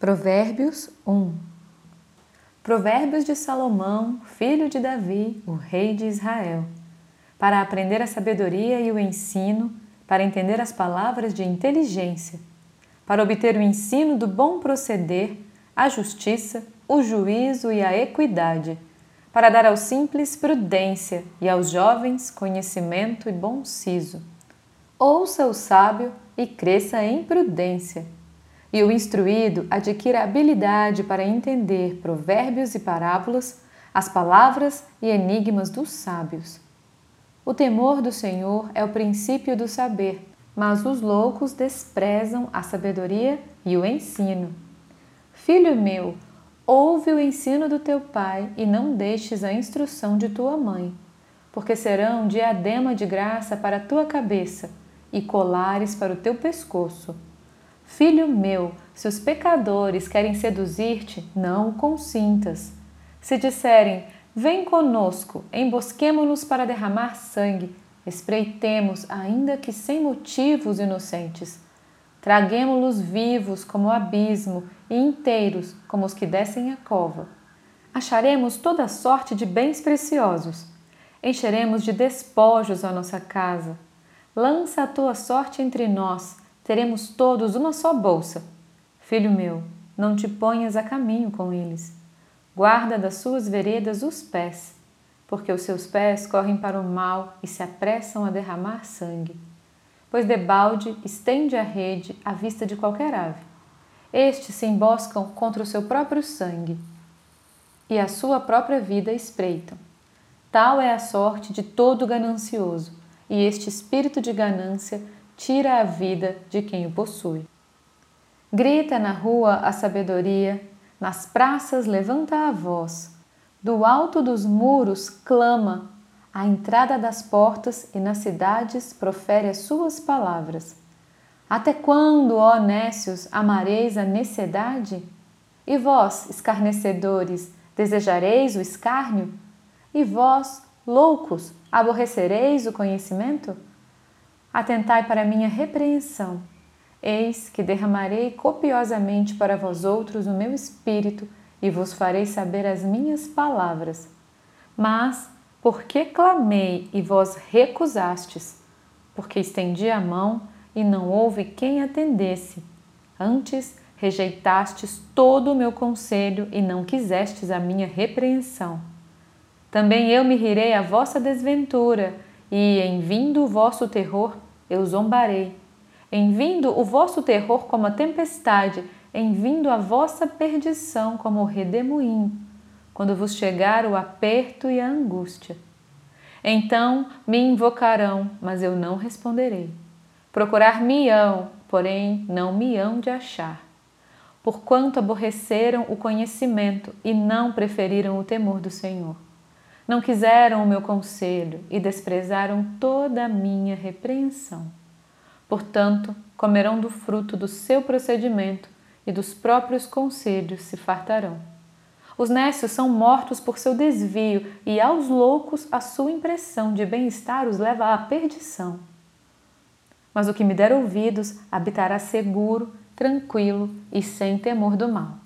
Provérbios 1 Provérbios de Salomão, filho de Davi, o rei de Israel, para aprender a sabedoria e o ensino, para entender as palavras de inteligência, para obter o ensino do bom proceder, a justiça, o juízo e a equidade, para dar aos simples prudência e aos jovens conhecimento e bom siso. Ouça o sábio e cresça em prudência e o instruído adquira habilidade para entender provérbios e parábolas, as palavras e enigmas dos sábios. O temor do Senhor é o princípio do saber, mas os loucos desprezam a sabedoria e o ensino. Filho meu, ouve o ensino do teu pai e não deixes a instrução de tua mãe, porque serão diadema de graça para a tua cabeça e colares para o teu pescoço Filho meu, se os pecadores querem seduzir-te, não consintas. Se disserem, vem conosco, embosquemo-nos para derramar sangue, espreitemos, ainda que sem motivos inocentes. Traguemo-los vivos como o abismo e inteiros como os que descem a cova. Acharemos toda sorte de bens preciosos. Encheremos de despojos a nossa casa. Lança a tua sorte entre nós teremos todos uma só bolsa. Filho meu, não te ponhas a caminho com eles. Guarda das suas veredas os pés, porque os seus pés correm para o mal e se apressam a derramar sangue. Pois debalde estende a rede à vista de qualquer ave. Estes se emboscam contra o seu próprio sangue e a sua própria vida espreitam. Tal é a sorte de todo ganancioso, e este espírito de ganância tira a vida de quem o possui. Grita na rua a sabedoria, nas praças levanta a voz, do alto dos muros clama, à entrada das portas e nas cidades profere as suas palavras. Até quando, ó nécios, amareis a necessidade? E vós, escarnecedores, desejareis o escárnio? E vós, loucos, aborrecereis o conhecimento? Atentai para minha repreensão. Eis que derramarei copiosamente para vós outros o meu espírito e vos farei saber as minhas palavras. Mas, porque clamei e vós recusastes? Porque estendi a mão e não houve quem atendesse. Antes, rejeitastes todo o meu conselho e não quisestes a minha repreensão. Também eu me rirei a vossa desventura e em vindo o vosso terror, eu zombarei. Em vindo o vosso terror como a tempestade, em vindo a vossa perdição como o redemoinho, quando vos chegar o aperto e a angústia. Então me invocarão, mas eu não responderei. Procurar-me-ão, porém não me hão de achar. Porquanto aborreceram o conhecimento e não preferiram o temor do Senhor. Não quiseram o meu conselho e desprezaram toda a minha repreensão. Portanto, comerão do fruto do seu procedimento e dos próprios conselhos se fartarão. Os nécios são mortos por seu desvio, e aos loucos a sua impressão de bem-estar os leva à perdição. Mas o que me der ouvidos habitará seguro, tranquilo e sem temor do mal.